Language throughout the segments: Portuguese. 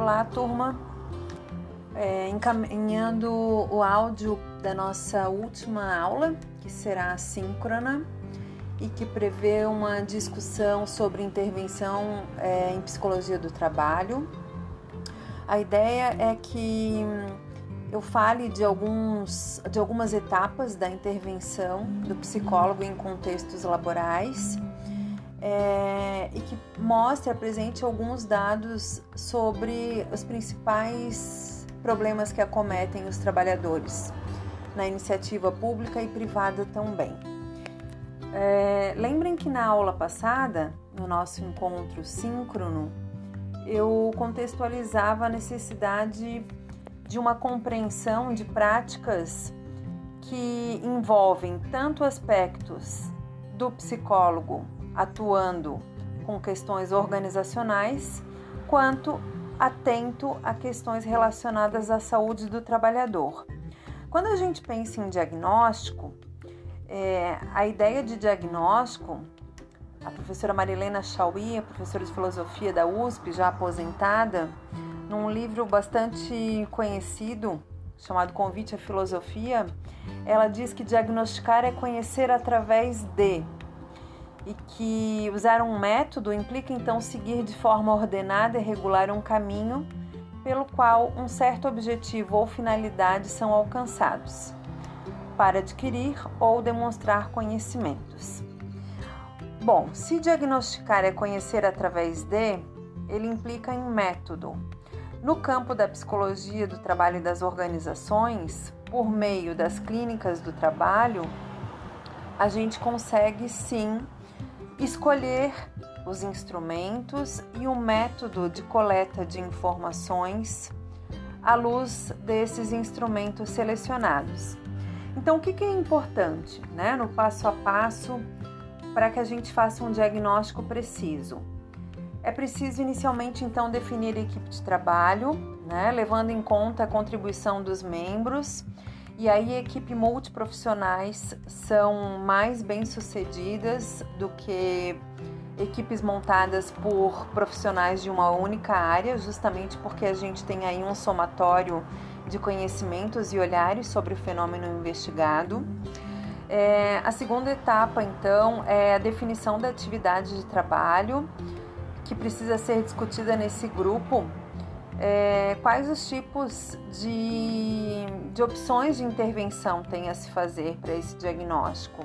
Olá, turma. É, encaminhando o áudio da nossa última aula, que será síncrona e que prevê uma discussão sobre intervenção é, em psicologia do trabalho. A ideia é que eu fale de, alguns, de algumas etapas da intervenção do psicólogo em contextos laborais é, e que mostre, apresente alguns dados sobre os principais problemas que acometem os trabalhadores na iniciativa pública e privada também. É, lembrem que na aula passada, no nosso encontro síncrono, eu contextualizava a necessidade de uma compreensão de práticas que envolvem tanto aspectos do psicólogo atuando com questões organizacionais, quanto atento a questões relacionadas à saúde do trabalhador. Quando a gente pensa em diagnóstico, é, a ideia de diagnóstico, a professora Marilena Chauí, professora de filosofia da USP, já aposentada, num livro bastante conhecido chamado Convite à Filosofia, ela diz que diagnosticar é conhecer através de e que usar um método implica então seguir de forma ordenada e regular um caminho pelo qual um certo objetivo ou finalidade são alcançados, para adquirir ou demonstrar conhecimentos. Bom, se diagnosticar é conhecer através de, ele implica em método. No campo da psicologia do trabalho e das organizações, por meio das clínicas do trabalho, a gente consegue sim escolher os instrumentos e o método de coleta de informações à luz desses instrumentos selecionados. Então, o que é importante né, no passo a passo para que a gente faça um diagnóstico preciso? É preciso inicialmente então definir a equipe de trabalho, né, levando em conta a contribuição dos membros e aí, equipe multiprofissionais são mais bem-sucedidas do que equipes montadas por profissionais de uma única área, justamente porque a gente tem aí um somatório de conhecimentos e olhares sobre o fenômeno investigado. É, a segunda etapa, então, é a definição da atividade de trabalho, que precisa ser discutida nesse grupo é, quais os tipos de, de opções de intervenção tem a se fazer para esse diagnóstico.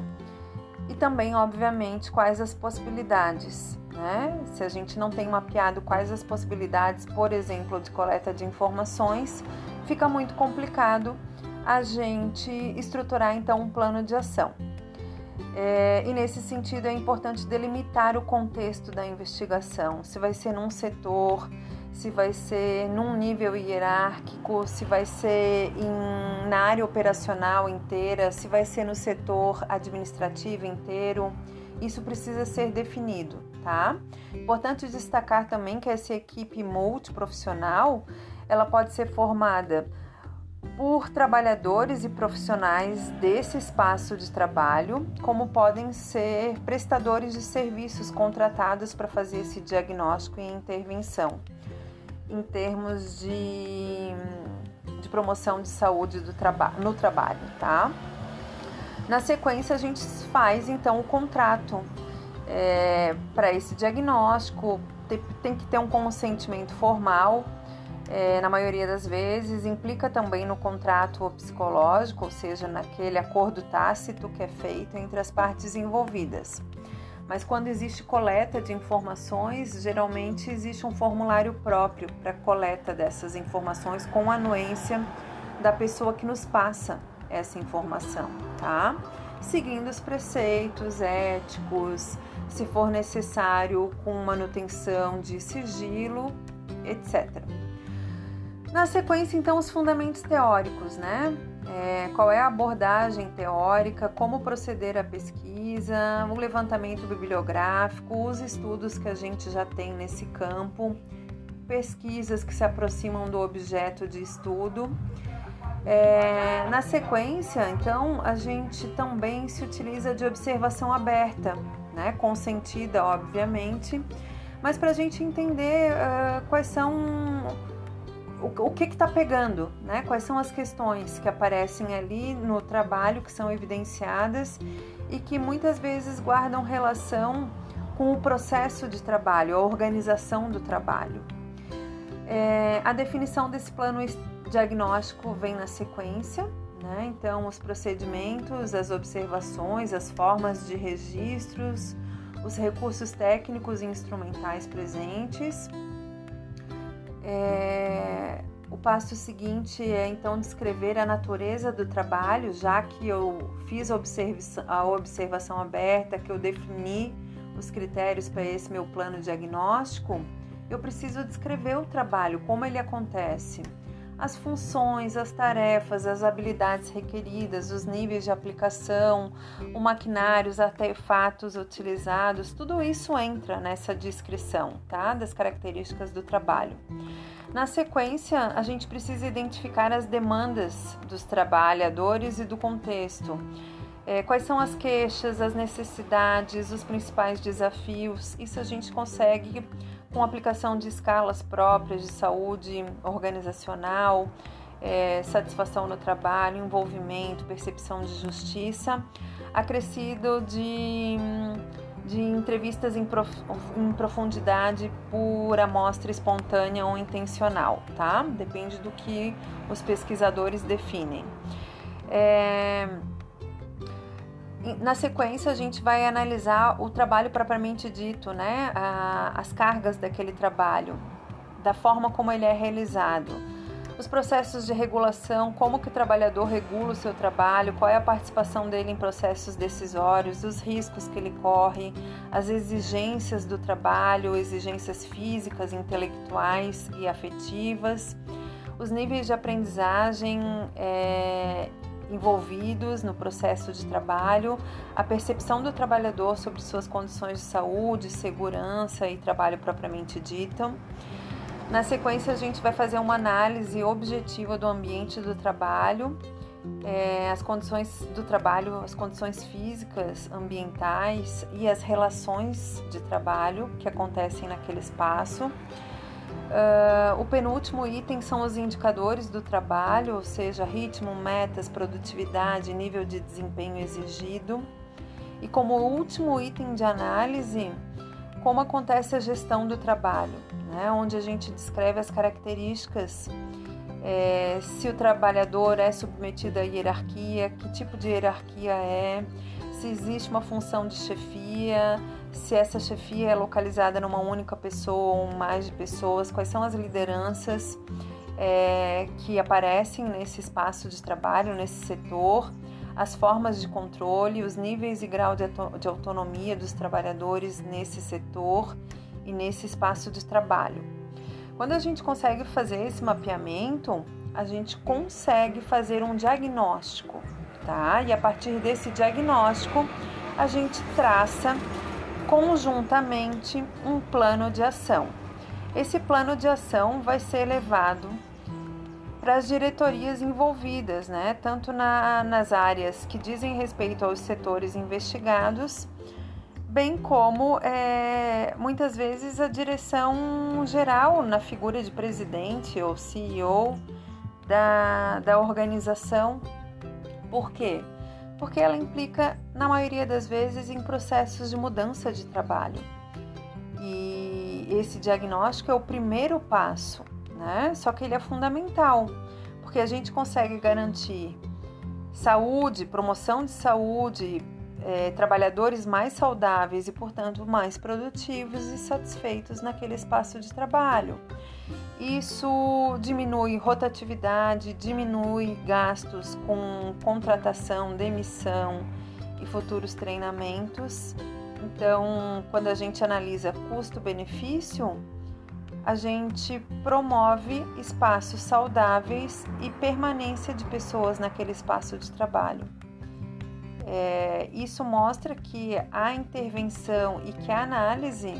E também, obviamente, quais as possibilidades. Né? Se a gente não tem mapeado quais as possibilidades, por exemplo, de coleta de informações, fica muito complicado a gente estruturar então um plano de ação. É, e nesse sentido é importante delimitar o contexto da investigação, se vai ser num setor, se vai ser num nível hierárquico, se vai ser em, na área operacional inteira, se vai ser no setor administrativo inteiro. Isso precisa ser definido, tá? Importante destacar também que essa equipe multiprofissional, ela pode ser formada por trabalhadores e profissionais desse espaço de trabalho, como podem ser prestadores de serviços contratados para fazer esse diagnóstico e intervenção em termos de, de promoção de saúde do traba no trabalho, tá? Na sequência, a gente faz então o contrato é, para esse diagnóstico, tem, tem, que ter um consentimento formal, é, na maioria das vezes, implica também no contrato psicológico, ou seja, naquele acordo tácito que é feito entre as partes envolvidas. Mas quando existe coleta de informações, geralmente existe um formulário próprio para coleta dessas informações com anuência da pessoa que nos passa essa informação, tá? Seguindo os preceitos éticos, se for necessário, com manutenção de sigilo, etc. Na sequência, então, os fundamentos teóricos, né? É, qual é a abordagem teórica, como proceder à pesquisa, o levantamento bibliográfico, os estudos que a gente já tem nesse campo, pesquisas que se aproximam do objeto de estudo. É, na sequência, então, a gente também se utiliza de observação aberta, né, consentida, obviamente, mas para a gente entender uh, quais são o, que está pegando, né? Quais são as questões que aparecem ali no trabalho que são evidenciadas e que muitas vezes guardam relação com o processo de trabalho, a organização do trabalho. É, a definição desse plano diagnóstico vem na sequência, né? Então, os procedimentos, as observações, as formas de registros, os recursos técnicos e instrumentais presentes. É, o passo seguinte é então descrever a natureza do trabalho, já que eu fiz a observação, a observação aberta, que eu defini os critérios para esse meu plano diagnóstico, eu preciso descrever o trabalho, como ele acontece, as funções, as tarefas, as habilidades requeridas, os níveis de aplicação, o maquinário, os artefatos utilizados, tudo isso entra nessa descrição, tá? Das características do trabalho. Na sequência, a gente precisa identificar as demandas dos trabalhadores e do contexto. É, quais são as queixas, as necessidades, os principais desafios? Isso a gente consegue com aplicação de escalas próprias de saúde organizacional, é, satisfação no trabalho, envolvimento, percepção de justiça, acrescido de, de entrevistas em, prof, em profundidade por amostra espontânea ou intencional, tá? Depende do que os pesquisadores definem. É, na sequência, a gente vai analisar o trabalho propriamente dito, né? as cargas daquele trabalho, da forma como ele é realizado, os processos de regulação, como que o trabalhador regula o seu trabalho, qual é a participação dele em processos decisórios, os riscos que ele corre, as exigências do trabalho, exigências físicas, intelectuais e afetivas, os níveis de aprendizagem é, envolvidos no processo de trabalho, a percepção do trabalhador sobre suas condições de saúde, segurança e trabalho propriamente dita. Na sequência, a gente vai fazer uma análise objetiva do ambiente do trabalho, é, as condições do trabalho, as condições físicas, ambientais e as relações de trabalho que acontecem naquele espaço. Uh, o penúltimo item são os indicadores do trabalho, ou seja, ritmo, metas, produtividade, nível de desempenho exigido. E como último item de análise, como acontece a gestão do trabalho, né? onde a gente descreve as características, é, se o trabalhador é submetido à hierarquia, que tipo de hierarquia é, se existe uma função de chefia, se essa chefia é localizada numa única pessoa ou mais de pessoas, quais são as lideranças é, que aparecem nesse espaço de trabalho, nesse setor, as formas de controle, os níveis e grau de, de autonomia dos trabalhadores nesse setor e nesse espaço de trabalho. Quando a gente consegue fazer esse mapeamento, a gente consegue fazer um diagnóstico, tá? E a partir desse diagnóstico, a gente traça conjuntamente um plano de ação. Esse plano de ação vai ser levado para as diretorias envolvidas, né? tanto na, nas áreas que dizem respeito aos setores investigados, bem como é, muitas vezes a direção geral, na figura de presidente ou CEO da, da organização. Por quê? Porque ela implica, na maioria das vezes, em processos de mudança de trabalho. E esse diagnóstico é o primeiro passo, né? Só que ele é fundamental, porque a gente consegue garantir saúde, promoção de saúde, é, trabalhadores mais saudáveis e, portanto, mais produtivos e satisfeitos naquele espaço de trabalho. Isso diminui rotatividade, diminui gastos com contratação, demissão e futuros treinamentos. Então, quando a gente analisa custo-benefício, a gente promove espaços saudáveis e permanência de pessoas naquele espaço de trabalho. É, isso mostra que a intervenção e que a análise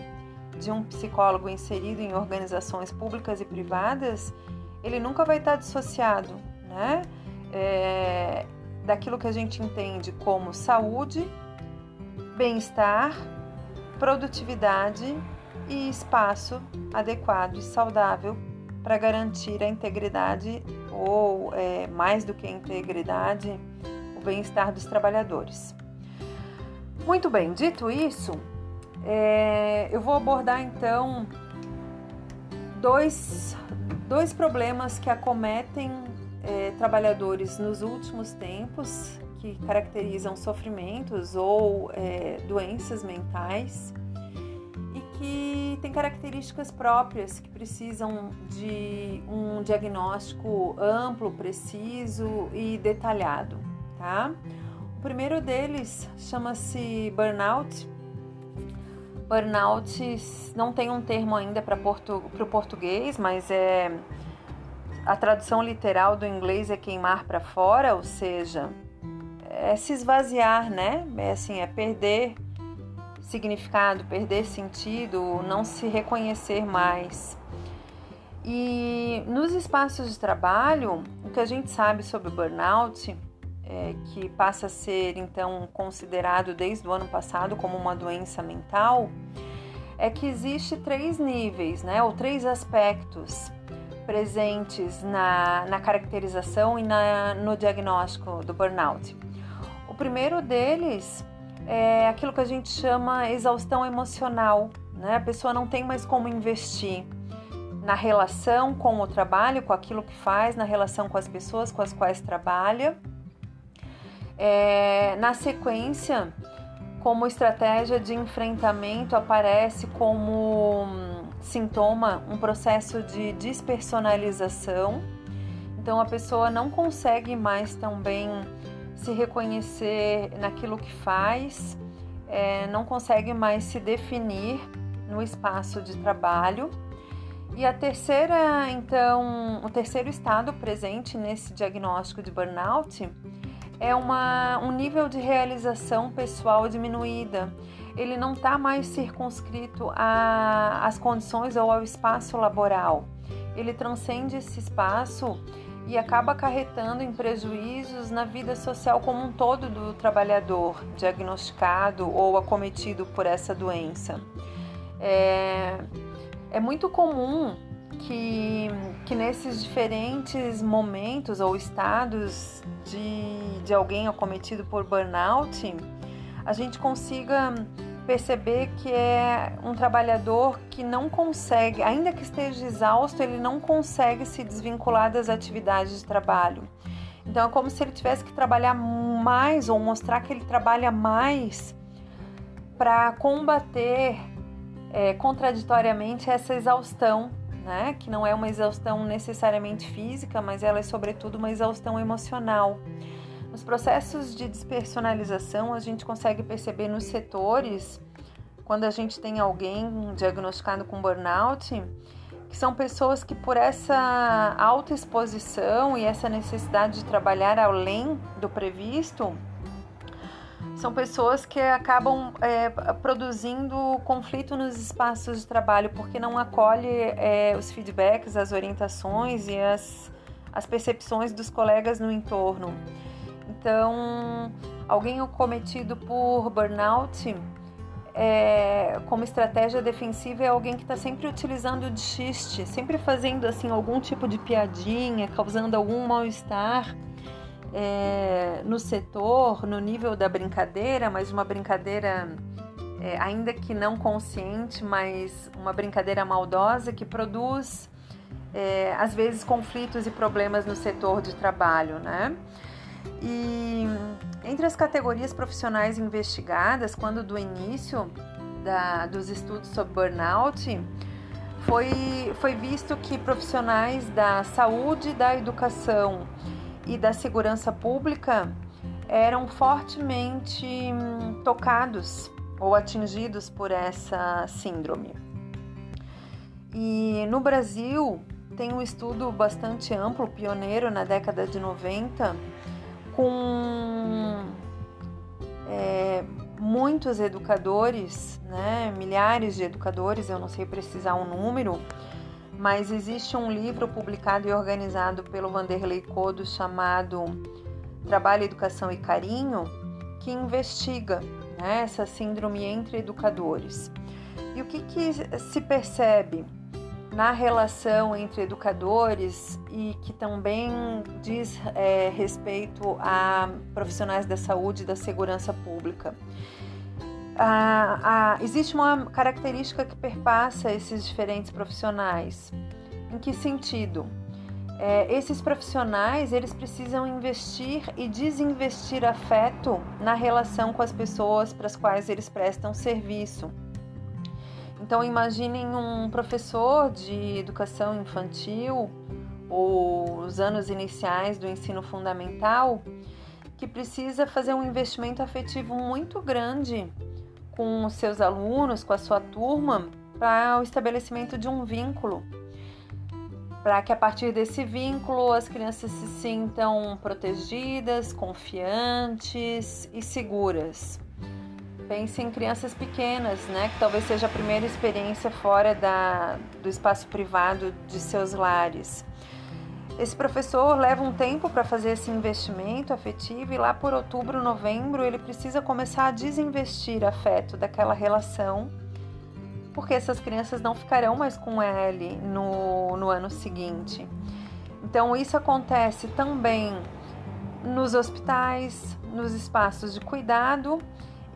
de um psicólogo inserido em organizações públicas e privadas, ele nunca vai estar dissociado, né? É, daquilo que a gente entende como saúde, bem-estar, produtividade e espaço adequado e saudável para garantir a integridade ou, é, mais do que a integridade, o bem-estar dos trabalhadores. Muito bem, dito isso, é, eu vou abordar então dois, dois problemas que acometem é, trabalhadores nos últimos tempos, que caracterizam sofrimentos ou é, doenças mentais e que têm características próprias que precisam de um diagnóstico amplo, preciso e detalhado, tá? O primeiro deles chama-se burnout. Burnout não tem um termo ainda para portu, o português, mas é a tradução literal do inglês é queimar para fora, ou seja, é se esvaziar, né? É assim, é perder significado, perder sentido, não se reconhecer mais. E nos espaços de trabalho, o que a gente sabe sobre o burnout, é, que passa a ser então considerado desde o ano passado como uma doença mental, é que existe três níveis, né, ou três aspectos presentes na, na caracterização e na, no diagnóstico do burnout. O primeiro deles é aquilo que a gente chama exaustão emocional, né? A pessoa não tem mais como investir na relação com o trabalho, com aquilo que faz, na relação com as pessoas com as quais trabalha. É, na sequência, como estratégia de enfrentamento, aparece como sintoma um processo de despersonalização. Então a pessoa não consegue mais também se reconhecer naquilo que faz, é, não consegue mais se definir no espaço de trabalho. E a terceira, então, o terceiro estado presente nesse diagnóstico de burnout é uma, um nível de realização pessoal diminuída ele não está mais circunscrito às condições ou ao espaço laboral. Ele transcende esse espaço e acaba acarretando em prejuízos na vida social como um todo do trabalhador diagnosticado ou acometido por essa doença. É, é muito comum que, que nesses diferentes momentos ou estados de, de alguém acometido por burnout, a gente consiga perceber que é um trabalhador que não consegue, ainda que esteja exausto, ele não consegue se desvincular das atividades de trabalho. Então é como se ele tivesse que trabalhar mais ou mostrar que ele trabalha mais para combater é, contraditoriamente essa exaustão, né? Que não é uma exaustão necessariamente física, mas ela é sobretudo uma exaustão emocional. Nos processos de despersonalização, a gente consegue perceber nos setores, quando a gente tem alguém diagnosticado com burnout, que são pessoas que, por essa alta exposição e essa necessidade de trabalhar além do previsto, são pessoas que acabam é, produzindo conflito nos espaços de trabalho porque não acolhe é, os feedbacks, as orientações e as, as percepções dos colegas no entorno. Então, alguém cometido por burnout é, como estratégia defensiva é alguém que está sempre utilizando de xiste, sempre fazendo assim algum tipo de piadinha, causando algum mal-estar é, no setor, no nível da brincadeira, mas uma brincadeira é, ainda que não consciente, mas uma brincadeira maldosa que produz é, às vezes conflitos e problemas no setor de trabalho, né? E entre as categorias profissionais investigadas, quando do início da, dos estudos sobre burnout, foi, foi visto que profissionais da saúde, da educação e da segurança pública eram fortemente hum, tocados ou atingidos por essa síndrome. E no Brasil tem um estudo bastante amplo, pioneiro na década de 90, com é, muitos educadores, né, milhares de educadores, eu não sei precisar um número, mas existe um livro publicado e organizado pelo Vanderlei Codo chamado Trabalho, Educação e Carinho, que investiga né, essa síndrome entre educadores. E o que, que se percebe na relação entre educadores e que também diz é, respeito a profissionais da saúde e da segurança pública. Ah, ah, existe uma característica que perpassa esses diferentes profissionais. Em que sentido? É, esses profissionais eles precisam investir e desinvestir afeto na relação com as pessoas para as quais eles prestam serviço. Então imaginem um professor de educação infantil ou os anos iniciais do ensino fundamental que precisa fazer um investimento afetivo muito grande com os seus alunos, com a sua turma, para o estabelecimento de um vínculo para que a partir desse vínculo as crianças se sintam protegidas, confiantes e seguras. Pense em crianças pequenas, né, que talvez seja a primeira experiência fora da, do espaço privado de seus lares. Esse professor leva um tempo para fazer esse investimento afetivo e lá por outubro, novembro, ele precisa começar a desinvestir afeto daquela relação porque essas crianças não ficarão mais com ele no, no ano seguinte. Então, isso acontece também nos hospitais, nos espaços de cuidado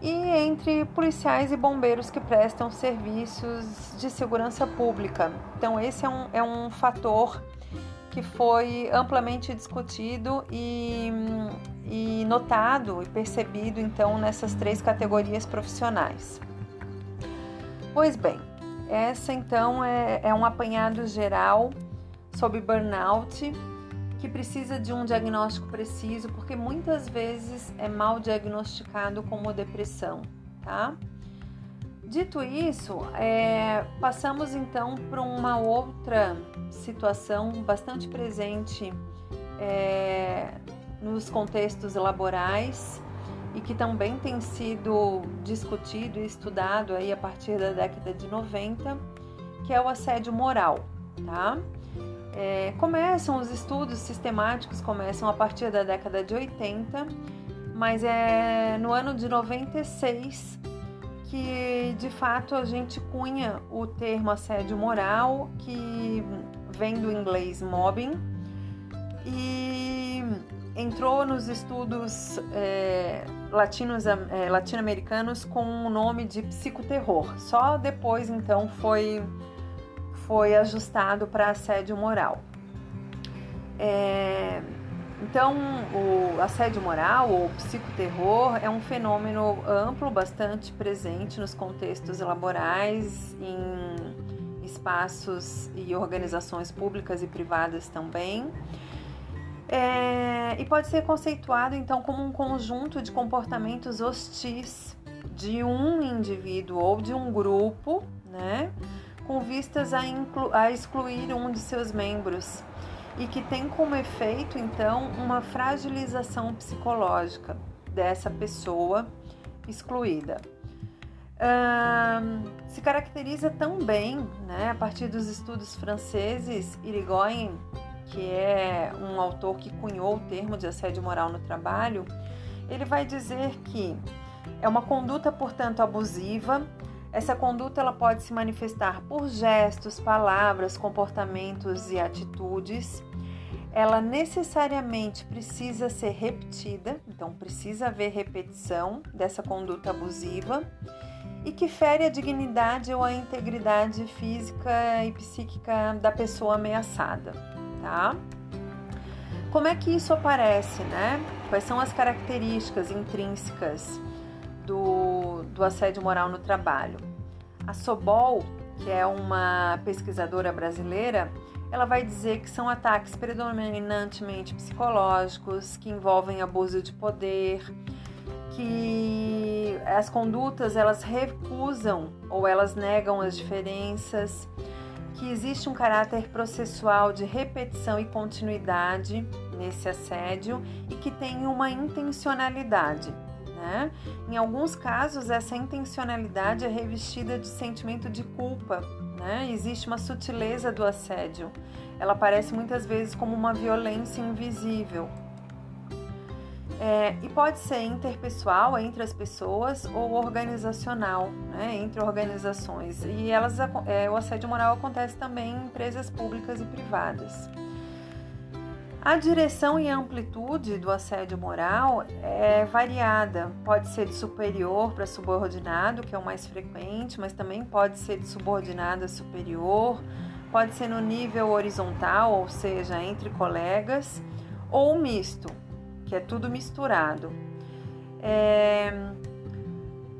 e entre policiais e bombeiros que prestam serviços de segurança pública. Então, esse é um, é um fator que foi amplamente discutido e, e notado e percebido então nessas três categorias profissionais. Pois bem, essa então é, é um apanhado geral sobre burnout que precisa de um diagnóstico preciso, porque muitas vezes é mal diagnosticado como depressão, tá? Dito isso, é, passamos então para uma outra situação bastante presente é, nos contextos laborais e que também tem sido discutido e estudado aí a partir da década de 90, que é o assédio moral, tá? É, começam os estudos sistemáticos começam a partir da década de 80, mas é no ano de 96 que de fato a gente cunha o termo assédio moral, que vem do inglês mobbing, e entrou nos estudos é, latinos, é, latino-americanos com o nome de psicoterror. Só depois, então, foi, foi ajustado para assédio moral. É, então, o assédio moral ou psicoterror é um fenômeno amplo, bastante presente nos contextos laborais, em espaços e organizações públicas e privadas também. É, e pode ser conceituado então como um conjunto de comportamentos hostis de um indivíduo ou de um grupo, né, com vistas a, a excluir um de seus membros e que tem como efeito então uma fragilização psicológica dessa pessoa excluída. se caracteriza também, né, a partir dos estudos franceses, Irigoyen que é um autor que cunhou o termo de assédio moral no trabalho, ele vai dizer que é uma conduta, portanto, abusiva. Essa conduta ela pode se manifestar por gestos, palavras, comportamentos e atitudes. Ela necessariamente precisa ser repetida, então precisa haver repetição dessa conduta abusiva e que fere a dignidade ou a integridade física e psíquica da pessoa ameaçada tá? Como é que isso aparece, né? Quais são as características intrínsecas do, do assédio moral no trabalho? A Sobol, que é uma pesquisadora brasileira, ela vai dizer que são ataques predominantemente psicológicos, que envolvem abuso de poder, que as condutas elas recusam ou elas negam as diferenças, que existe um caráter processual de repetição e continuidade nesse assédio e que tem uma intencionalidade. Né? Em alguns casos, essa intencionalidade é revestida de sentimento de culpa. Né? Existe uma sutileza do assédio. Ela aparece muitas vezes como uma violência invisível. É, e pode ser interpessoal entre as pessoas ou organizacional, né, entre organizações. E elas, é, o assédio moral acontece também em empresas públicas e privadas. A direção e amplitude do assédio moral é variada. Pode ser de superior para subordinado, que é o mais frequente, mas também pode ser de subordinado a superior, pode ser no nível horizontal, ou seja, entre colegas, ou misto, que é tudo misturado. É...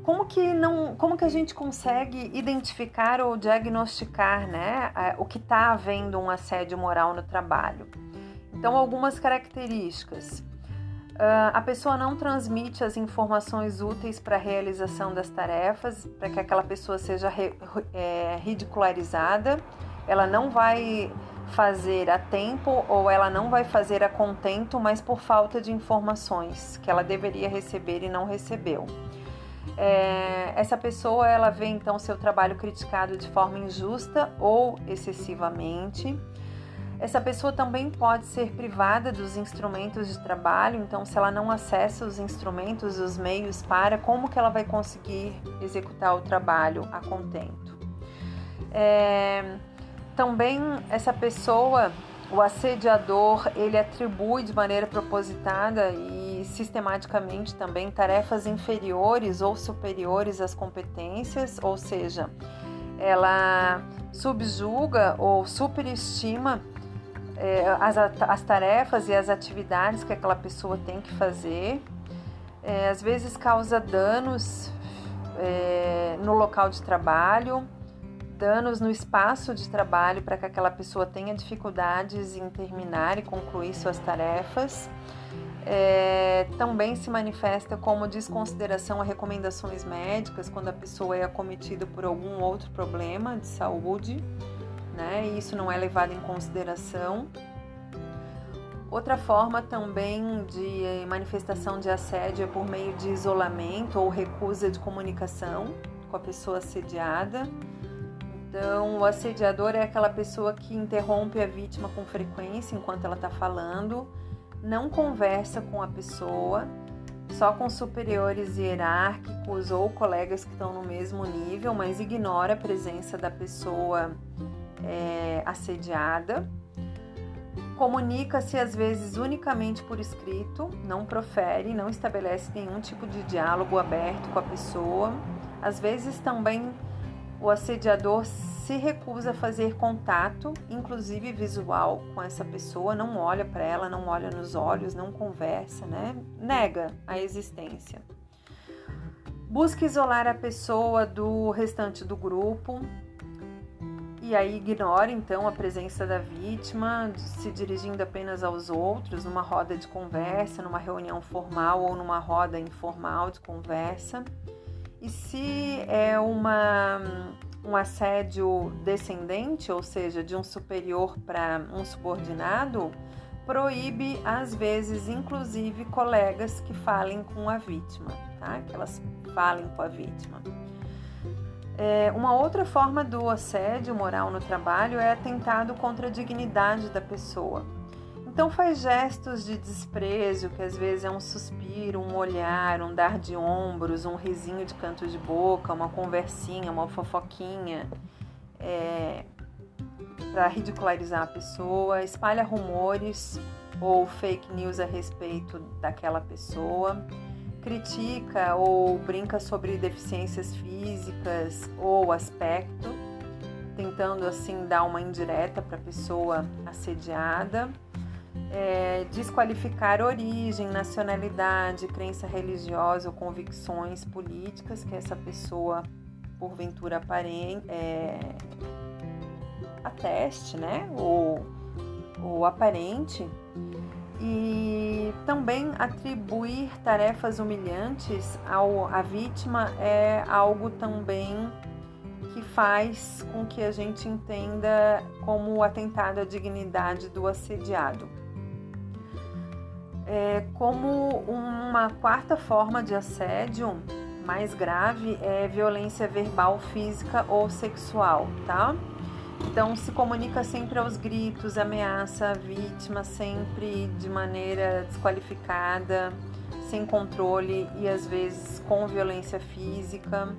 Como que não, como que a gente consegue identificar ou diagnosticar, né, o que está havendo um assédio moral no trabalho? Então, algumas características. Uh, a pessoa não transmite as informações úteis para a realização das tarefas, para que aquela pessoa seja re, é, ridicularizada. Ela não vai fazer a tempo ou ela não vai fazer a contento, mas por falta de informações que ela deveria receber e não recebeu. É, essa pessoa ela vê então seu trabalho criticado de forma injusta ou excessivamente. Essa pessoa também pode ser privada dos instrumentos de trabalho, então se ela não acessa os instrumentos, os meios para, como que ela vai conseguir executar o trabalho a contento? É, também essa pessoa, o assediador, ele atribui de maneira propositada e sistematicamente também tarefas inferiores ou superiores às competências, ou seja, ela subjuga ou superestima é, as, as tarefas e as atividades que aquela pessoa tem que fazer. É, às vezes causa danos é, no local de trabalho, danos no espaço de trabalho para que aquela pessoa tenha dificuldades em terminar e concluir suas tarefas. É, também se manifesta como desconsideração a recomendações médicas quando a pessoa é acometida por algum outro problema de saúde, né? E isso não é levado em consideração. Outra forma também de manifestação de assédio é por meio de isolamento ou recusa de comunicação com a pessoa assediada. Então, o assediador é aquela pessoa que interrompe a vítima com frequência enquanto ela está falando, não conversa com a pessoa, só com superiores hierárquicos ou colegas que estão no mesmo nível, mas ignora a presença da pessoa é, assediada. Comunica-se às vezes unicamente por escrito, não profere, não estabelece nenhum tipo de diálogo aberto com a pessoa. Às vezes também o assediador se recusa a fazer contato, inclusive visual, com essa pessoa, não olha para ela, não olha nos olhos, não conversa, né? Nega a existência. Busca isolar a pessoa do restante do grupo e aí ignora então a presença da vítima, se dirigindo apenas aos outros, numa roda de conversa, numa reunião formal ou numa roda informal de conversa. E se é uma, um assédio descendente, ou seja, de um superior para um subordinado, proíbe às vezes, inclusive, colegas que falem com a vítima, tá? Que elas falem com a vítima. É, uma outra forma do assédio moral no trabalho é atentado contra a dignidade da pessoa. Então faz gestos de desprezo, que às vezes é um suspiro, um olhar, um dar de ombros, um risinho de canto de boca, uma conversinha, uma fofoquinha, é, para ridicularizar a pessoa, espalha rumores ou fake news a respeito daquela pessoa, critica ou brinca sobre deficiências físicas ou aspecto, tentando assim dar uma indireta para a pessoa assediada é, desqualificar origem, nacionalidade, crença religiosa ou convicções políticas que essa pessoa, porventura, aparente, é, ateste, né? Ou, ou aparente. E também atribuir tarefas humilhantes ao, à vítima é algo também que faz com que a gente entenda como atentado à dignidade do assediado. É, como uma quarta forma de assédio mais grave é violência verbal, física ou sexual, tá? Então se comunica sempre aos gritos, ameaça a vítima sempre de maneira desqualificada, sem controle e às vezes com violência física,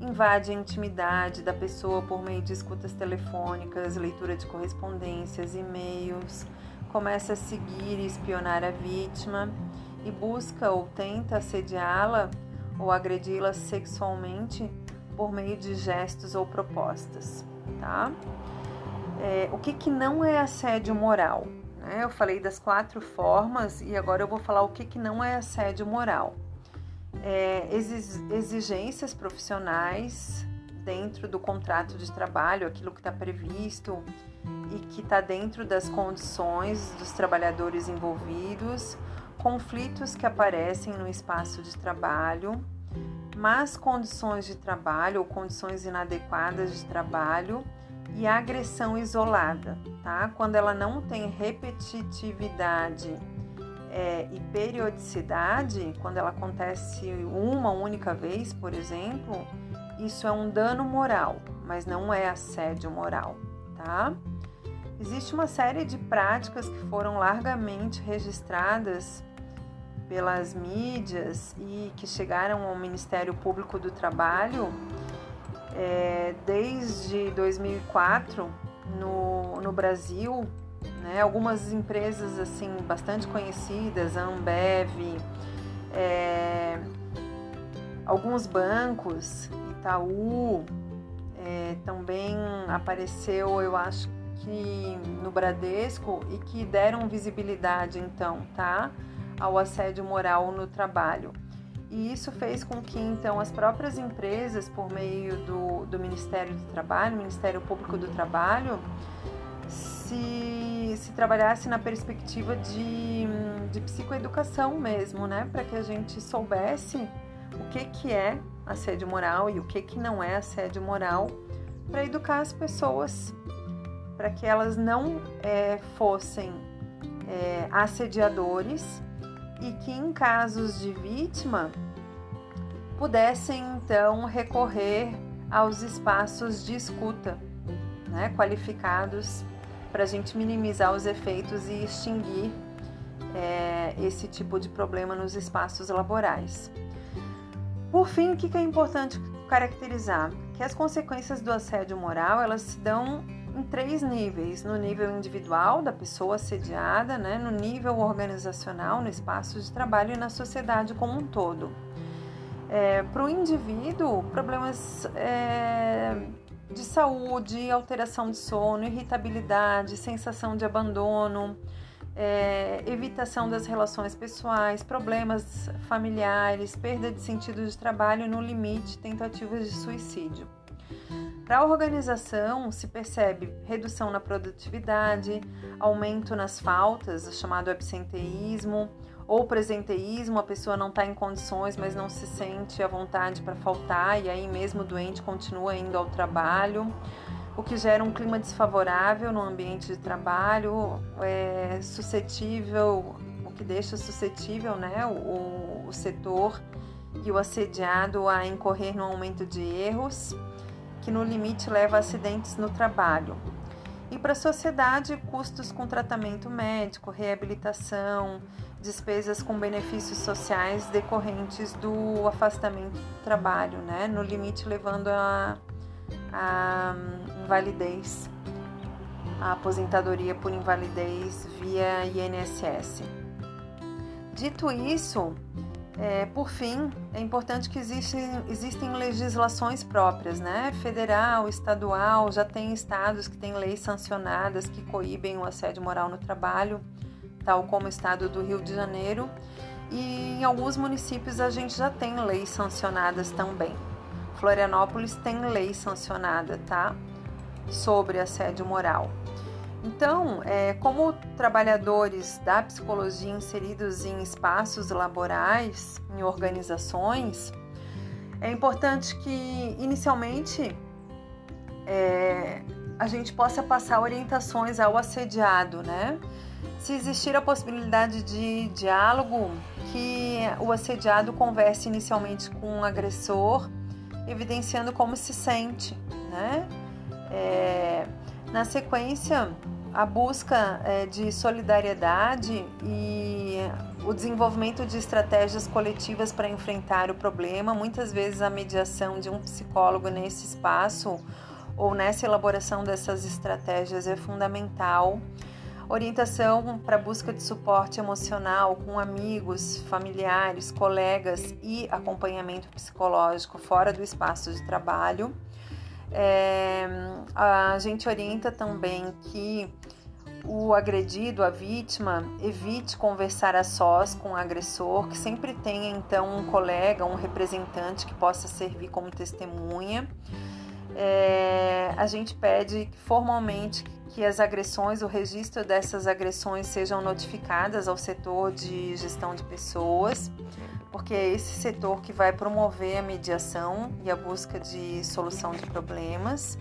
invade a intimidade da pessoa por meio de escutas telefônicas, leitura de correspondências, e-mails, começa a seguir e espionar a vítima e busca ou tenta assediá-la ou agredi-la sexualmente por meio de gestos ou propostas, tá? É, o que, que não é assédio moral? Né? Eu falei das quatro formas e agora eu vou falar o que, que não é assédio moral. É, exigências profissionais dentro do contrato de trabalho, aquilo que está previsto e que está dentro das condições dos trabalhadores envolvidos, conflitos que aparecem no espaço de trabalho, más condições de trabalho ou condições inadequadas de trabalho e agressão isolada, tá? Quando ela não tem repetitividade é, e periodicidade, quando ela acontece uma única vez, por exemplo, isso é um dano moral, mas não é assédio moral, tá? Existe uma série de práticas que foram largamente registradas pelas mídias e que chegaram ao Ministério Público do Trabalho é, desde 2004 no, no Brasil, né, algumas empresas assim bastante conhecidas, a Ambev, é, alguns bancos, Itaú, é, também apareceu, eu acho que no Bradesco e que deram visibilidade então, tá, ao assédio moral no trabalho. E isso fez com que então as próprias empresas, por meio do, do Ministério do Trabalho, Ministério Público do Trabalho, se, se trabalhasse na perspectiva de, de psicoeducação mesmo, né? Para que a gente soubesse o que, que é assédio moral e o que, que não é assédio moral, para educar as pessoas, para que elas não é, fossem é, assediadores e que em casos de vítima pudessem então recorrer aos espaços de escuta né, qualificados para a gente minimizar os efeitos e extinguir é, esse tipo de problema nos espaços laborais. Por fim, o que é importante caracterizar? Que as consequências do assédio moral elas se dão em três níveis: no nível individual da pessoa assediada, né, no nível organizacional, no espaço de trabalho e na sociedade como um todo. É, Para o indivíduo, problemas é, de saúde, alteração de sono, irritabilidade, sensação de abandono, é, evitação das relações pessoais, problemas familiares, perda de sentido de trabalho no limite, tentativas de suicídio. Para a organização, se percebe redução na produtividade, aumento nas faltas, chamado absenteísmo, ou presenteísmo, a pessoa não está em condições, mas não se sente à vontade para faltar e aí mesmo doente continua indo ao trabalho, o que gera um clima desfavorável no ambiente de trabalho, é suscetível, o que deixa suscetível né, o, o setor e o assediado a incorrer no aumento de erros, que no limite leva a acidentes no trabalho. E para a sociedade, custos com tratamento médico, reabilitação, despesas com benefícios sociais decorrentes do afastamento do trabalho, né? No limite levando a, a invalidez, a aposentadoria por invalidez via INSS. Dito isso, é, por fim, é importante que existem, existem legislações próprias, né? Federal, estadual, já tem estados que têm leis sancionadas que coíbem o assédio moral no trabalho tal como o estado do Rio de Janeiro, e em alguns municípios a gente já tem leis sancionadas também. Florianópolis tem lei sancionada, tá? Sobre assédio moral. Então, é, como trabalhadores da psicologia inseridos em espaços laborais, em organizações, é importante que, inicialmente, é, a gente possa passar orientações ao assediado, né? se existir a possibilidade de diálogo, que o assediado converse inicialmente com o agressor, evidenciando como se sente, né? É, na sequência, a busca é, de solidariedade e o desenvolvimento de estratégias coletivas para enfrentar o problema, muitas vezes a mediação de um psicólogo nesse espaço ou nessa elaboração dessas estratégias é fundamental. Orientação para busca de suporte emocional com amigos, familiares, colegas e acompanhamento psicológico fora do espaço de trabalho. É, a gente orienta também que o agredido, a vítima, evite conversar a sós com o agressor, que sempre tenha então um colega, um representante que possa servir como testemunha. É, a gente pede formalmente que as agressões, o registro dessas agressões sejam notificadas ao setor de gestão de pessoas porque é esse setor que vai promover a mediação e a busca de solução de problemas.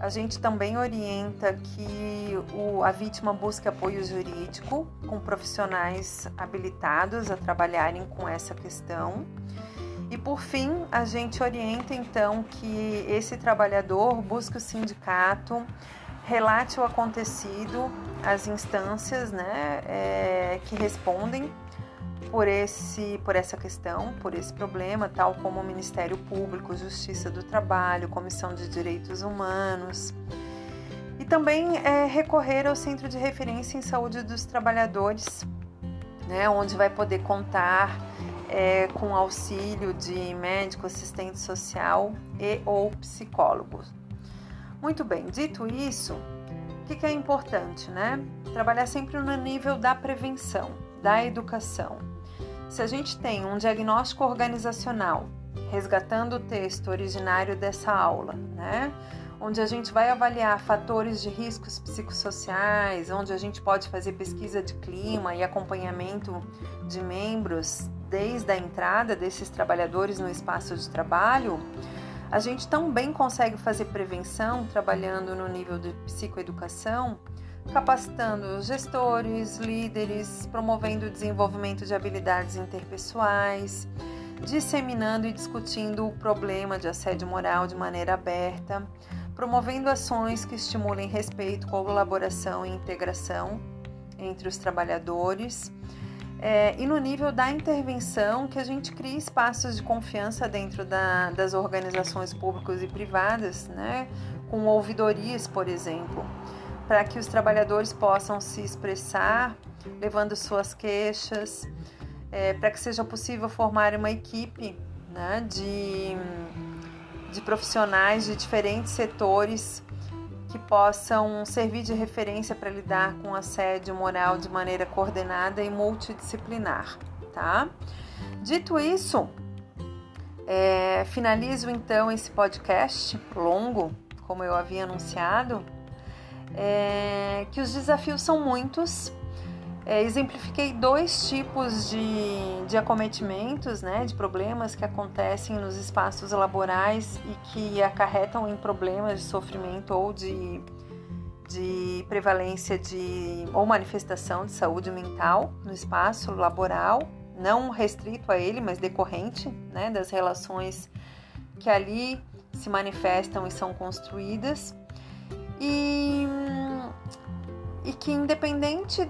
A gente também orienta que o, a vítima busque apoio jurídico com profissionais habilitados a trabalharem com essa questão. E por fim, a gente orienta então que esse trabalhador busque o sindicato, relate o acontecido às instâncias né, é, que respondem por, esse, por essa questão, por esse problema, tal como o Ministério Público, Justiça do Trabalho, Comissão de Direitos Humanos. E também é, recorrer ao Centro de Referência em Saúde dos Trabalhadores, né, onde vai poder contar é, com auxílio de médico, assistente social e ou psicólogo. Muito bem, dito isso, o que, que é importante, né? Trabalhar sempre no nível da prevenção, da educação. Se a gente tem um diagnóstico organizacional, resgatando o texto originário dessa aula, né? Onde a gente vai avaliar fatores de riscos psicossociais, onde a gente pode fazer pesquisa de clima e acompanhamento de membros desde a entrada desses trabalhadores no espaço de trabalho, a gente também consegue fazer prevenção trabalhando no nível de psicoeducação capacitando gestores, líderes, promovendo o desenvolvimento de habilidades interpessoais, disseminando e discutindo o problema de assédio moral de maneira aberta, promovendo ações que estimulem respeito, colaboração e integração entre os trabalhadores. É, e no nível da intervenção, que a gente crie espaços de confiança dentro da, das organizações públicas e privadas, né, com ouvidorias, por exemplo para que os trabalhadores possam se expressar, levando suas queixas, é, para que seja possível formar uma equipe né, de, de profissionais de diferentes setores que possam servir de referência para lidar com assédio moral de maneira coordenada e multidisciplinar, tá? Dito isso, é, finalizo então esse podcast longo, como eu havia anunciado é, que os desafios são muitos. É, exemplifiquei dois tipos de, de acometimentos, né, de problemas que acontecem nos espaços laborais e que acarretam em problemas de sofrimento ou de, de prevalência de ou manifestação de saúde mental no espaço laboral, não restrito a ele, mas decorrente né, das relações que ali se manifestam e são construídas e, e que independente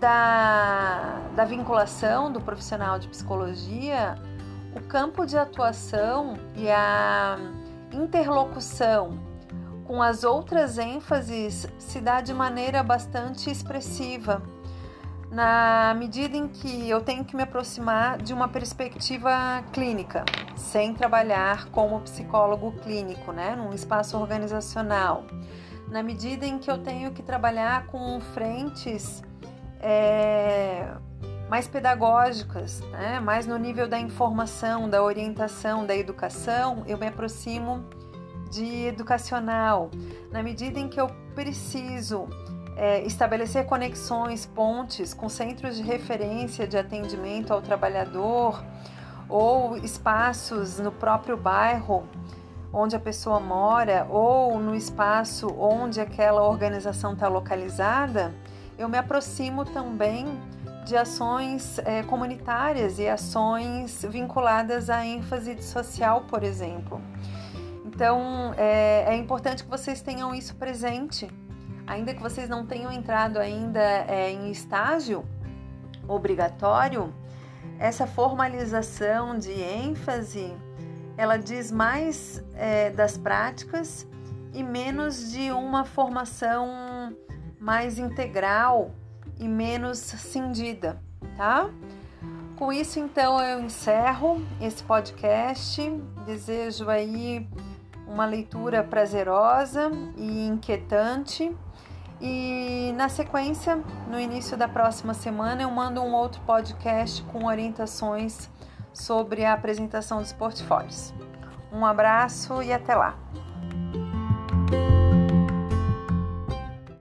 da, da vinculação do profissional de psicologia, o campo de atuação e a interlocução com as outras ênfases se dá de maneira bastante expressiva, na medida em que eu tenho que me aproximar de uma perspectiva clínica, sem trabalhar como psicólogo clínico, né, num espaço organizacional na medida em que eu tenho que trabalhar com frentes é, mais pedagógicas, né? mais no nível da informação, da orientação, da educação, eu me aproximo de educacional. Na medida em que eu preciso é, estabelecer conexões, pontes com centros de referência de atendimento ao trabalhador ou espaços no próprio bairro onde a pessoa mora ou no espaço onde aquela organização está localizada, eu me aproximo também de ações é, comunitárias e ações vinculadas à ênfase social, por exemplo. Então é, é importante que vocês tenham isso presente ainda que vocês não tenham entrado ainda é, em estágio obrigatório, essa formalização de ênfase, ela diz mais é, das práticas e menos de uma formação mais integral e menos cindida, tá? Com isso, então, eu encerro esse podcast. Desejo aí uma leitura prazerosa e inquietante. E na sequência, no início da próxima semana, eu mando um outro podcast com orientações sobre a apresentação dos portfólios. Um abraço e até lá!